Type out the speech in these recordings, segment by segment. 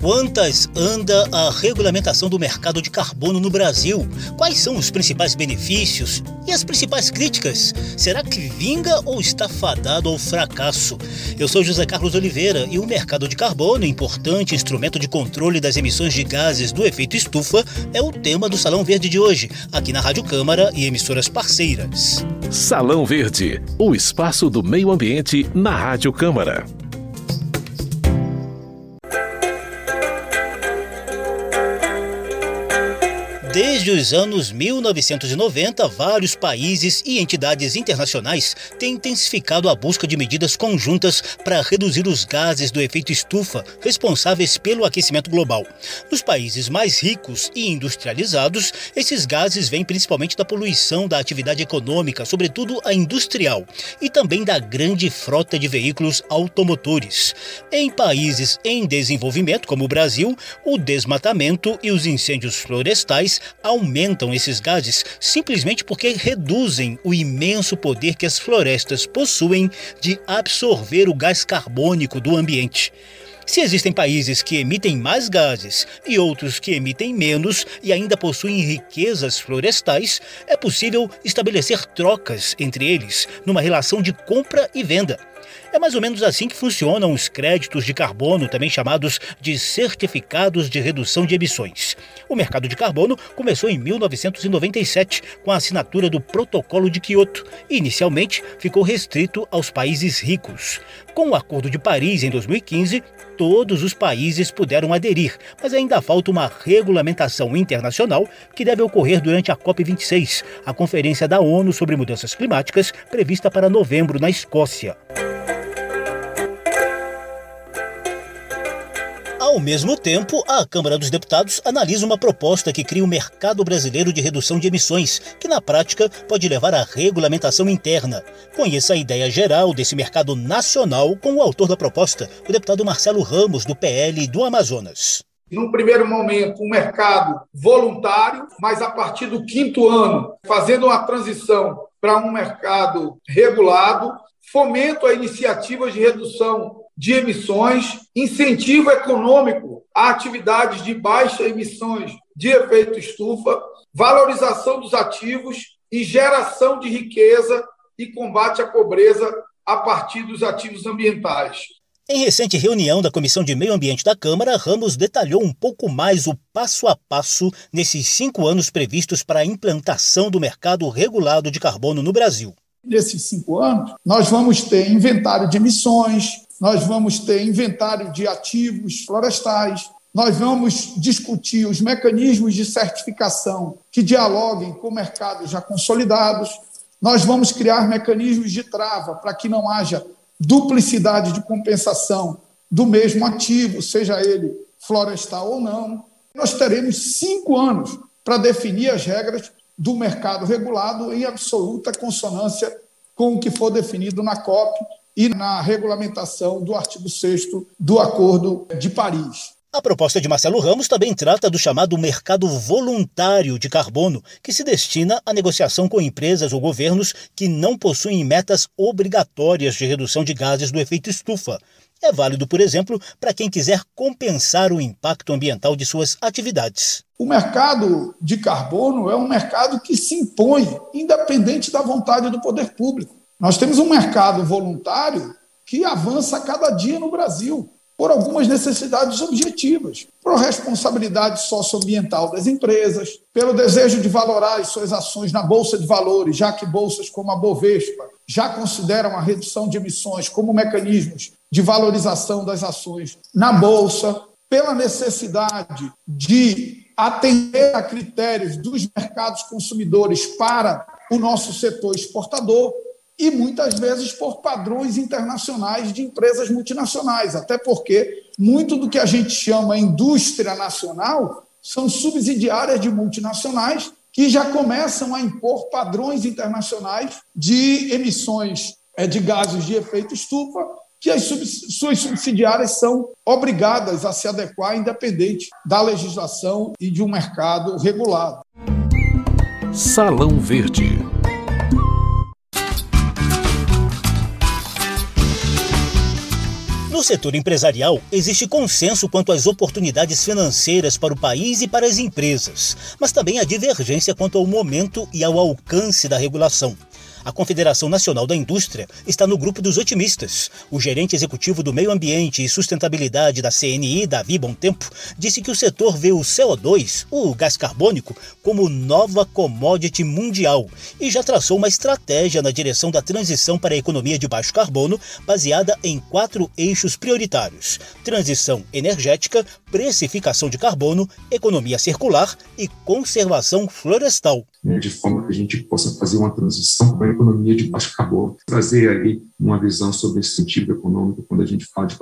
Quantas anda a regulamentação do mercado de carbono no Brasil? Quais são os principais benefícios e as principais críticas? Será que vinga ou está fadado ao fracasso? Eu sou José Carlos Oliveira e o mercado de carbono, importante instrumento de controle das emissões de gases do efeito estufa, é o tema do Salão Verde de hoje, aqui na Rádio Câmara e emissoras parceiras. Salão Verde, o espaço do meio ambiente na Rádio Câmara. Desde os anos 1990, vários países e entidades internacionais têm intensificado a busca de medidas conjuntas para reduzir os gases do efeito estufa responsáveis pelo aquecimento global. Nos países mais ricos e industrializados, esses gases vêm principalmente da poluição da atividade econômica, sobretudo a industrial, e também da grande frota de veículos automotores. Em países em desenvolvimento, como o Brasil, o desmatamento e os incêndios florestais aumentam esses gases simplesmente porque reduzem o imenso poder que as florestas possuem de absorver o gás carbônico do ambiente. Se existem países que emitem mais gases e outros que emitem menos e ainda possuem riquezas florestais, é possível estabelecer trocas entre eles numa relação de compra e venda. É mais ou menos assim que funcionam os créditos de carbono, também chamados de certificados de redução de emissões. O mercado de carbono começou em 1997 com a assinatura do Protocolo de Quioto e inicialmente ficou restrito aos países ricos. Com o Acordo de Paris em 2015, todos os países puderam aderir, mas ainda falta uma regulamentação internacional que deve ocorrer durante a COP26, a Conferência da ONU sobre Mudanças Climáticas, prevista para novembro na Escócia. Ao mesmo tempo, a Câmara dos Deputados analisa uma proposta que cria o mercado brasileiro de redução de emissões, que na prática pode levar à regulamentação interna. Conheça a ideia geral desse mercado nacional com o autor da proposta, o deputado Marcelo Ramos, do PL do Amazonas. Num primeiro momento, um mercado voluntário, mas a partir do quinto ano, fazendo uma transição para um mercado regulado, fomento a iniciativas de redução de emissões, incentivo econômico a atividades de baixa emissões de efeito estufa, valorização dos ativos e geração de riqueza e combate à pobreza a partir dos ativos ambientais. Em recente reunião da Comissão de Meio Ambiente da Câmara, Ramos detalhou um pouco mais o passo a passo nesses cinco anos previstos para a implantação do mercado regulado de carbono no Brasil. Nesses cinco anos, nós vamos ter inventário de emissões, nós vamos ter inventário de ativos florestais, nós vamos discutir os mecanismos de certificação que dialoguem com mercados já consolidados, nós vamos criar mecanismos de trava para que não haja duplicidade de compensação do mesmo ativo, seja ele florestal ou não. Nós teremos cinco anos para definir as regras do mercado regulado em absoluta consonância com o que for definido na COP e na regulamentação do artigo 6 do Acordo de Paris. A proposta de Marcelo Ramos também trata do chamado mercado voluntário de carbono, que se destina à negociação com empresas ou governos que não possuem metas obrigatórias de redução de gases do efeito estufa. É válido, por exemplo, para quem quiser compensar o impacto ambiental de suas atividades. O mercado de carbono é um mercado que se impõe, independente da vontade do poder público. Nós temos um mercado voluntário que avança a cada dia no Brasil por algumas necessidades objetivas, por responsabilidade socioambiental das empresas, pelo desejo de valorar as suas ações na bolsa de valores, já que bolsas como a Bovespa já consideram a redução de emissões como mecanismos de valorização das ações na bolsa, pela necessidade de atender a critérios dos mercados consumidores para o nosso setor exportador e muitas vezes por padrões internacionais de empresas multinacionais, até porque muito do que a gente chama indústria nacional são subsidiárias de multinacionais que já começam a impor padrões internacionais de emissões é, de gases de efeito estufa, que as suas subsidiárias são obrigadas a se adequar, independente da legislação e de um mercado regulado. Salão Verde. No setor empresarial, existe consenso quanto às oportunidades financeiras para o país e para as empresas, mas também há divergência quanto ao momento e ao alcance da regulação. A Confederação Nacional da Indústria está no grupo dos otimistas. O gerente executivo do Meio Ambiente e Sustentabilidade da CNI, Davi Tempo, disse que o setor vê o CO2, o gás carbônico, como nova commodity mundial e já traçou uma estratégia na direção da transição para a economia de baixo carbono, baseada em quatro eixos prioritários: transição energética, precificação de carbono, economia circular e conservação florestal né, de forma que a gente possa fazer uma transição para a economia de baixo carbono, trazer aí uma visão sobre esse sentido econômico quando a gente fala de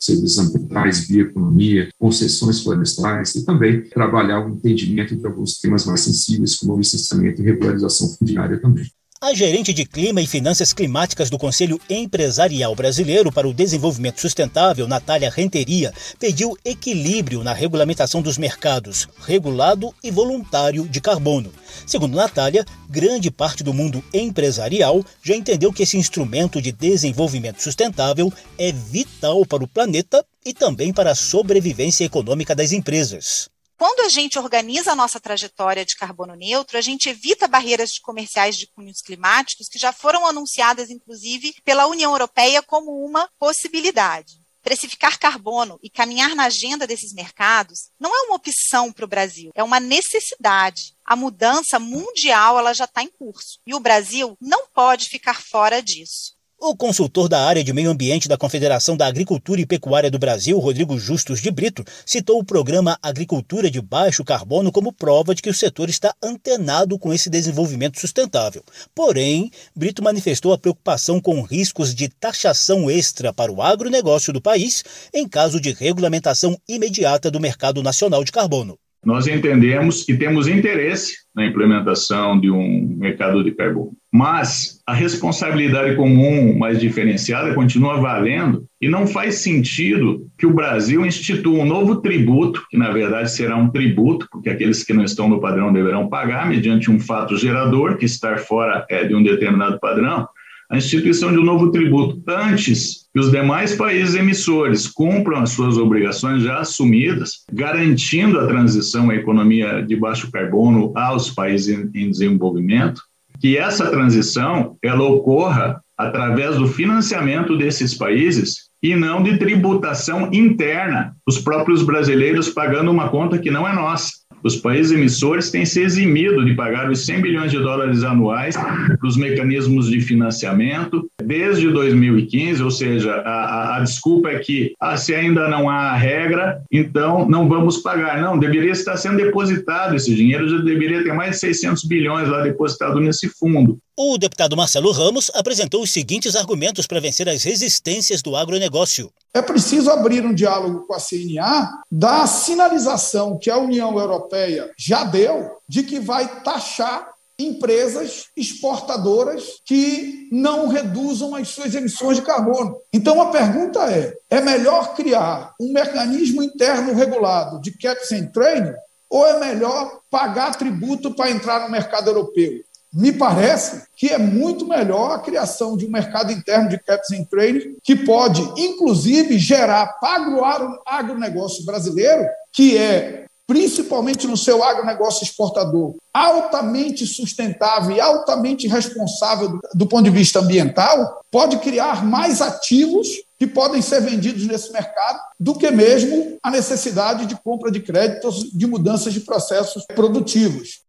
serviços ambientais, bioeconomia, concessões florestais e também trabalhar o entendimento de alguns temas mais sensíveis como o licenciamento e regularização fundiária também. A gerente de Clima e Finanças Climáticas do Conselho Empresarial Brasileiro para o Desenvolvimento Sustentável, Natália Renteria, pediu equilíbrio na regulamentação dos mercados regulado e voluntário de carbono. Segundo Natália, grande parte do mundo empresarial já entendeu que esse instrumento de desenvolvimento sustentável é vital para o planeta e também para a sobrevivência econômica das empresas. Quando a gente organiza a nossa trajetória de carbono neutro, a gente evita barreiras de comerciais de cunhos climáticos que já foram anunciadas, inclusive, pela União Europeia como uma possibilidade. Precificar carbono e caminhar na agenda desses mercados não é uma opção para o Brasil, é uma necessidade. A mudança mundial ela já está em curso e o Brasil não pode ficar fora disso. O consultor da área de meio ambiente da Confederação da Agricultura e Pecuária do Brasil, Rodrigo Justus de Brito, citou o programa Agricultura de Baixo Carbono como prova de que o setor está antenado com esse desenvolvimento sustentável. Porém, Brito manifestou a preocupação com riscos de taxação extra para o agronegócio do país em caso de regulamentação imediata do mercado nacional de carbono. Nós entendemos que temos interesse na implementação de um mercado de carbono. Mas a responsabilidade comum mais diferenciada continua valendo e não faz sentido que o Brasil institua um novo tributo, que na verdade será um tributo, porque aqueles que não estão no padrão deverão pagar mediante um fato gerador, que estar fora é, de um determinado padrão, a instituição de um novo tributo antes que os demais países emissores cumpram as suas obrigações já assumidas, garantindo a transição à economia de baixo carbono aos países em desenvolvimento, que essa transição ela ocorra através do financiamento desses países e não de tributação interna, os próprios brasileiros pagando uma conta que não é nossa. Os países emissores têm se eximido de pagar os 100 bilhões de dólares anuais para os mecanismos de financiamento desde 2015, ou seja, a, a, desculpa é que ah, se ainda não há regra, então não vamos pagar. Não, deveria estar sendo depositado esse dinheiro, já deveria ter mais de 600 bilhões lá depositado nesse fundo. O deputado Marcelo Ramos apresentou os seguintes argumentos para vencer as resistências do agronegócio. É preciso abrir um diálogo com a CNA da sinalização que a União Europeia já deu de que vai taxar empresas exportadoras que não reduzam as suas emissões de carbono. Então a pergunta é: é melhor criar um mecanismo interno regulado de caps and trade ou é melhor pagar tributo para entrar no mercado europeu? Me parece que é muito melhor a criação de um mercado interno de caps and trade, que pode, inclusive, gerar para o agronegócio brasileiro, que é, principalmente no seu agronegócio exportador, altamente sustentável e altamente responsável do, do ponto de vista ambiental, pode criar mais ativos que podem ser vendidos nesse mercado do que mesmo a necessidade de compra de créditos, de mudanças de processos produtivos.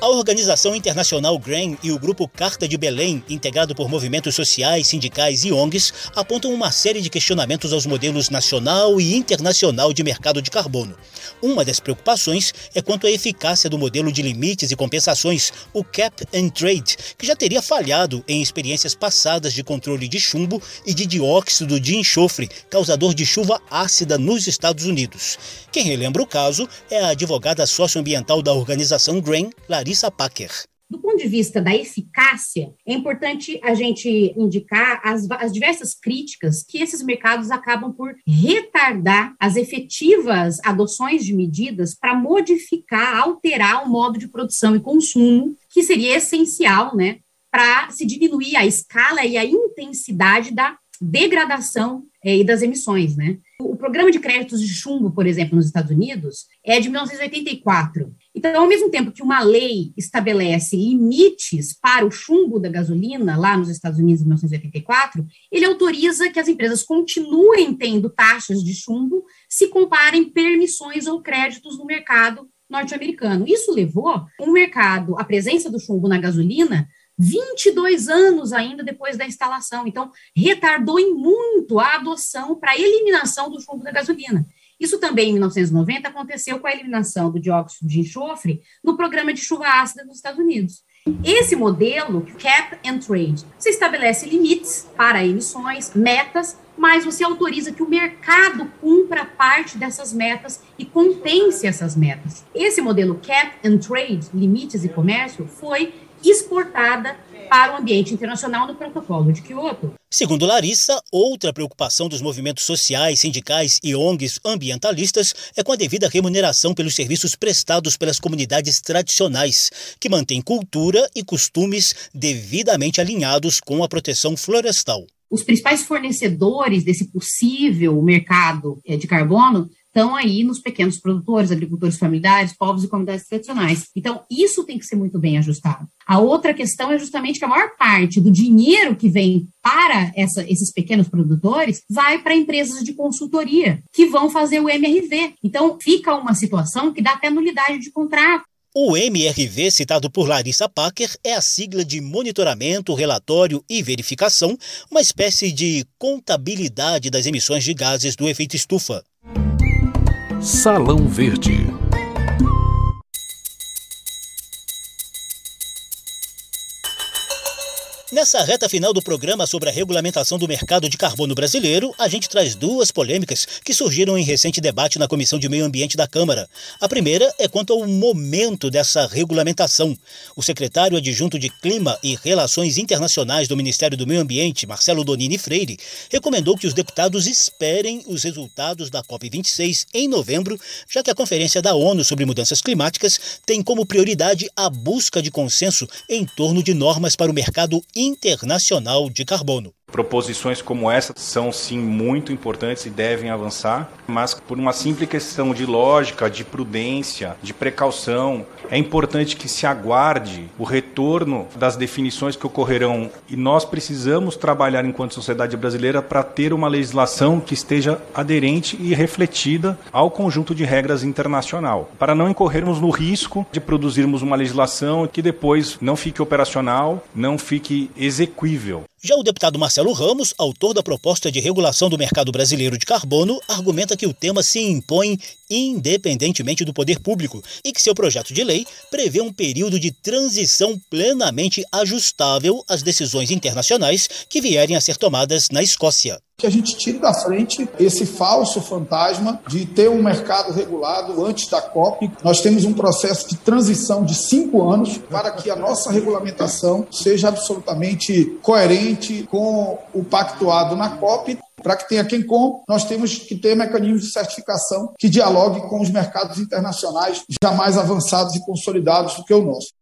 A Organização Internacional GRAIN e o Grupo Carta de Belém, integrado por movimentos sociais, sindicais e ONGs, apontam uma série de questionamentos aos modelos nacional e internacional de mercado de carbono. Uma das preocupações é quanto à eficácia do modelo de limites e compensações, o Cap and Trade, que já teria falhado em experiências passadas de controle de chumbo e de dióxido de enxofre, causador de chuva ácida nos Estados Unidos. Quem relembra o caso é a advogada socioambiental da organização GRAIN, Larissa Packer. Do ponto de vista da eficácia, é importante a gente indicar as, as, diversas críticas que esses mercados acabam por retardar as efetivas adoções de medidas para modificar, alterar o modo de produção e consumo, que seria essencial, né, para se diminuir a escala e a intensidade da degradação e das emissões, né? O programa de créditos de chumbo, por exemplo, nos Estados Unidos, é de 1984. Então, ao mesmo tempo que uma lei estabelece limites para o chumbo da gasolina, lá nos Estados Unidos, em 1984, ele autoriza que as empresas continuem tendo taxas de chumbo se comparem permissões ou créditos no mercado norte-americano. Isso levou o mercado, a presença do chumbo na gasolina, 22 anos ainda depois da instalação. Então, retardou em muito a adoção para a eliminação do chumbo da gasolina. Isso também, em 1990, aconteceu com a eliminação do dióxido de enxofre no programa de chuva ácida dos Estados Unidos. Esse modelo, cap and trade, você estabelece limites para emissões, metas, mas você autoriza que o mercado cumpra parte dessas metas e compense essas metas. Esse modelo cap and trade, limites e comércio, foi exportada para o ambiente internacional no Protocolo de Kyoto. Segundo Larissa, outra preocupação dos movimentos sociais, sindicais e ONGs ambientalistas é com a devida remuneração pelos serviços prestados pelas comunidades tradicionais, que mantêm cultura e costumes devidamente alinhados com a proteção florestal. Os principais fornecedores desse possível mercado eh, de carbono estão aí nos pequenos produtores, agricultores familiares, povos e comunidades tradicionais. Então, isso tem que ser muito bem ajustado. A outra questão é justamente que a maior parte do dinheiro que vem para essa, esses pequenos produtores vai para empresas de consultoria que vão fazer o MRV. Então, fica uma situação que dá até nulidade de contrato. O MRV, citado por Larissa Packer, é a sigla de monitoramento, relatório e verificação, uma espécie de contabilidade das emissões de gases do efeito estufa. Salão Verde. Nessa reta final do programa sobre a regulamentação do mercado de carbono brasileiro, a gente traz duas polêmicas que surgiram em recente debate na Comissão de Meio Ambiente da Câmara. A primeira é quanto ao momento dessa regulamentação. O secretário adjunto de Clima e Relações Internacionais do Ministério do Meio Ambiente, Marcelo Donini Freire, recomendou que os deputados esperem os resultados da COP26 em novembro, já que a Conferência da ONU sobre Mudanças Climáticas tem como prioridade a busca de consenso em torno de normas para o mercado internacional de carbono. Proposições como essa são sim muito importantes e devem avançar, mas por uma simples questão de lógica, de prudência, de precaução, é importante que se aguarde o retorno das definições que ocorrerão e nós precisamos trabalhar enquanto sociedade brasileira para ter uma legislação que esteja aderente e refletida ao conjunto de regras internacional, para não incorrermos no risco de produzirmos uma legislação que depois não fique operacional, não fique exequível. Já o deputado Marcelo Ramos, autor da proposta de regulação do mercado brasileiro de carbono, argumenta que o tema se impõe independentemente do poder público e que seu projeto de lei prevê um período de transição plenamente ajustável às decisões internacionais que vierem a ser tomadas na Escócia que a gente tire da frente esse falso fantasma de ter um mercado regulado antes da COP. Nós temos um processo de transição de cinco anos para que a nossa regulamentação seja absolutamente coerente com o pactuado na COP. Para que tenha quem compre, nós temos que ter mecanismos de certificação que dialogue com os mercados internacionais já mais avançados e consolidados do que o nosso.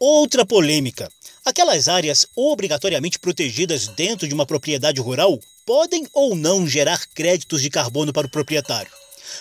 Outra polêmica. Aquelas áreas obrigatoriamente protegidas dentro de uma propriedade rural podem ou não gerar créditos de carbono para o proprietário.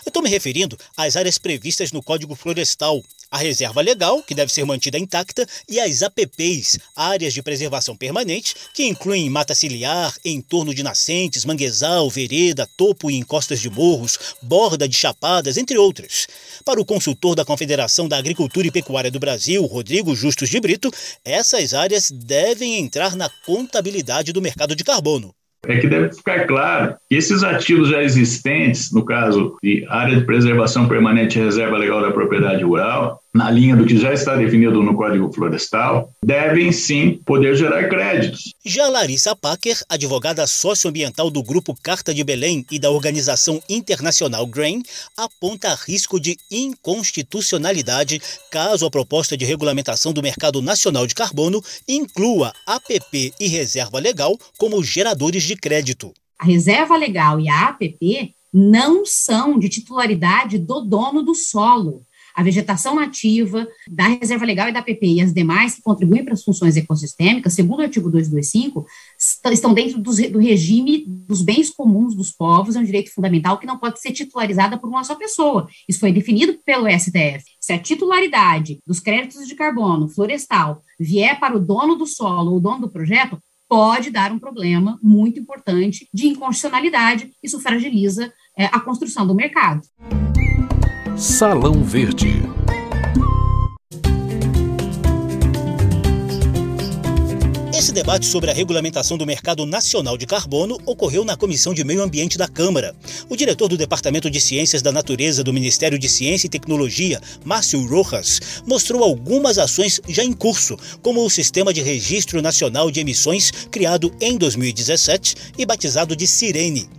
Eu estou me referindo às áreas previstas no Código Florestal, a reserva legal, que deve ser mantida intacta, e as APPs, áreas de preservação permanente, que incluem mata ciliar, entorno de nascentes, manguezal, vereda, topo e encostas de morros, borda de chapadas, entre outras. Para o consultor da Confederação da Agricultura e Pecuária do Brasil, Rodrigo Justus de Brito, essas áreas devem entrar na contabilidade do mercado de carbono é que deve ficar claro que esses ativos já existentes, no caso de área de preservação permanente e reserva legal da propriedade rural, na linha do que já está definido no Código Florestal, devem sim poder gerar créditos. Já Larissa Packer, advogada socioambiental do Grupo Carta de Belém e da organização internacional GRAIN, aponta risco de inconstitucionalidade caso a proposta de regulamentação do mercado nacional de carbono inclua APP e reserva legal como geradores de crédito. A reserva legal e a APP não são de titularidade do dono do solo a vegetação nativa, da reserva legal e da PP e as demais que contribuem para as funções ecossistêmicas, segundo o artigo 225, estão dentro do, do regime dos bens comuns dos povos, é um direito fundamental que não pode ser titularizada por uma só pessoa. Isso foi definido pelo STF. Se a titularidade dos créditos de carbono florestal vier para o dono do solo ou o dono do projeto, pode dar um problema muito importante de inconstitucionalidade. Isso fragiliza é, a construção do mercado. Salão Verde. Esse debate sobre a regulamentação do mercado nacional de carbono ocorreu na Comissão de Meio Ambiente da Câmara. O diretor do Departamento de Ciências da Natureza do Ministério de Ciência e Tecnologia, Márcio Rojas, mostrou algumas ações já em curso, como o Sistema de Registro Nacional de Emissões, criado em 2017 e batizado de Sirene.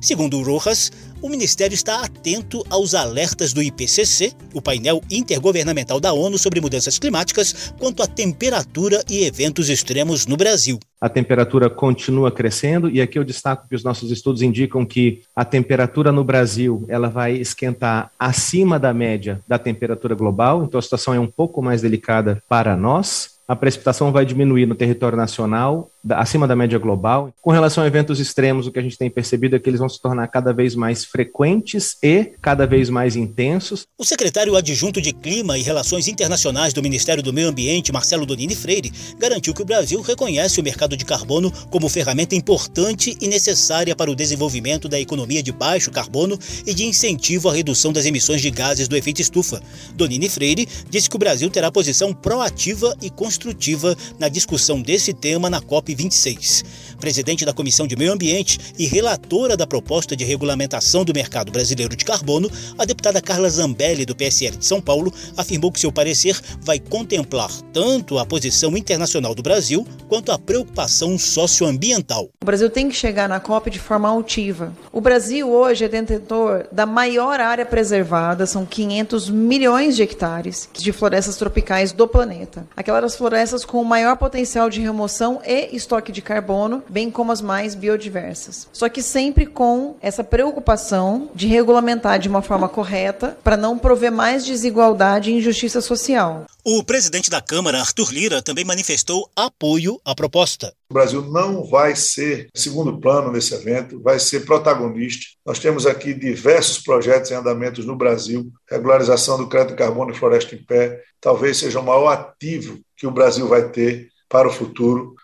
Segundo Rojas, o Ministério está atento aos alertas do IPCC, o painel intergovernamental da ONU sobre mudanças climáticas, quanto à temperatura e eventos extremos no Brasil. A temperatura continua crescendo e aqui eu destaco que os nossos estudos indicam que a temperatura no Brasil ela vai esquentar acima da média da temperatura global, então a situação é um pouco mais delicada para nós a precipitação vai diminuir no território nacional, acima da média global. Com relação a eventos extremos, o que a gente tem percebido é que eles vão se tornar cada vez mais frequentes e cada vez mais intensos. O secretário adjunto de Clima e Relações Internacionais do Ministério do Meio Ambiente, Marcelo Donini Freire, garantiu que o Brasil reconhece o mercado de carbono como ferramenta importante e necessária para o desenvolvimento da economia de baixo carbono e de incentivo à redução das emissões de gases do efeito estufa. Donini Freire disse que o Brasil terá posição proativa e construtiva na discussão desse tema na COP26. Presidente da Comissão de Meio Ambiente e relatora da proposta de regulamentação do mercado brasileiro de carbono, a deputada Carla Zambelli, do PSL de São Paulo, afirmou que seu parecer vai contemplar tanto a posição internacional do Brasil quanto a preocupação socioambiental. O Brasil tem que chegar na COP de forma altiva. O Brasil hoje é detentor da maior área preservada, são 500 milhões de hectares de florestas tropicais do planeta. Aquelas florestas com o maior potencial de remoção e estoque de carbono, bem como as mais biodiversas. Só que sempre com essa preocupação de regulamentar de uma forma correta para não prover mais desigualdade e injustiça social. O presidente da Câmara, Arthur Lira, também manifestou apoio à proposta. O Brasil não vai ser segundo plano nesse evento, vai ser protagonista. Nós temos aqui diversos projetos em andamentos no Brasil, regularização do crédito de carbono e floresta em pé, talvez seja o maior ativo que o Brasil vai ter para o futuro.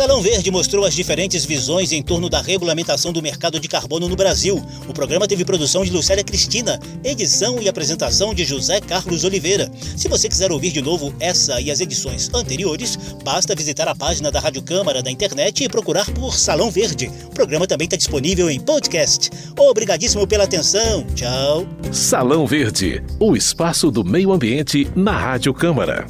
Salão Verde mostrou as diferentes visões em torno da regulamentação do mercado de carbono no Brasil. O programa teve produção de Lucélia Cristina, edição e apresentação de José Carlos Oliveira. Se você quiser ouvir de novo essa e as edições anteriores, basta visitar a página da Rádio Câmara da internet e procurar por Salão Verde. O programa também está disponível em podcast. Obrigadíssimo pela atenção. Tchau. Salão Verde, o espaço do meio ambiente na Rádio Câmara.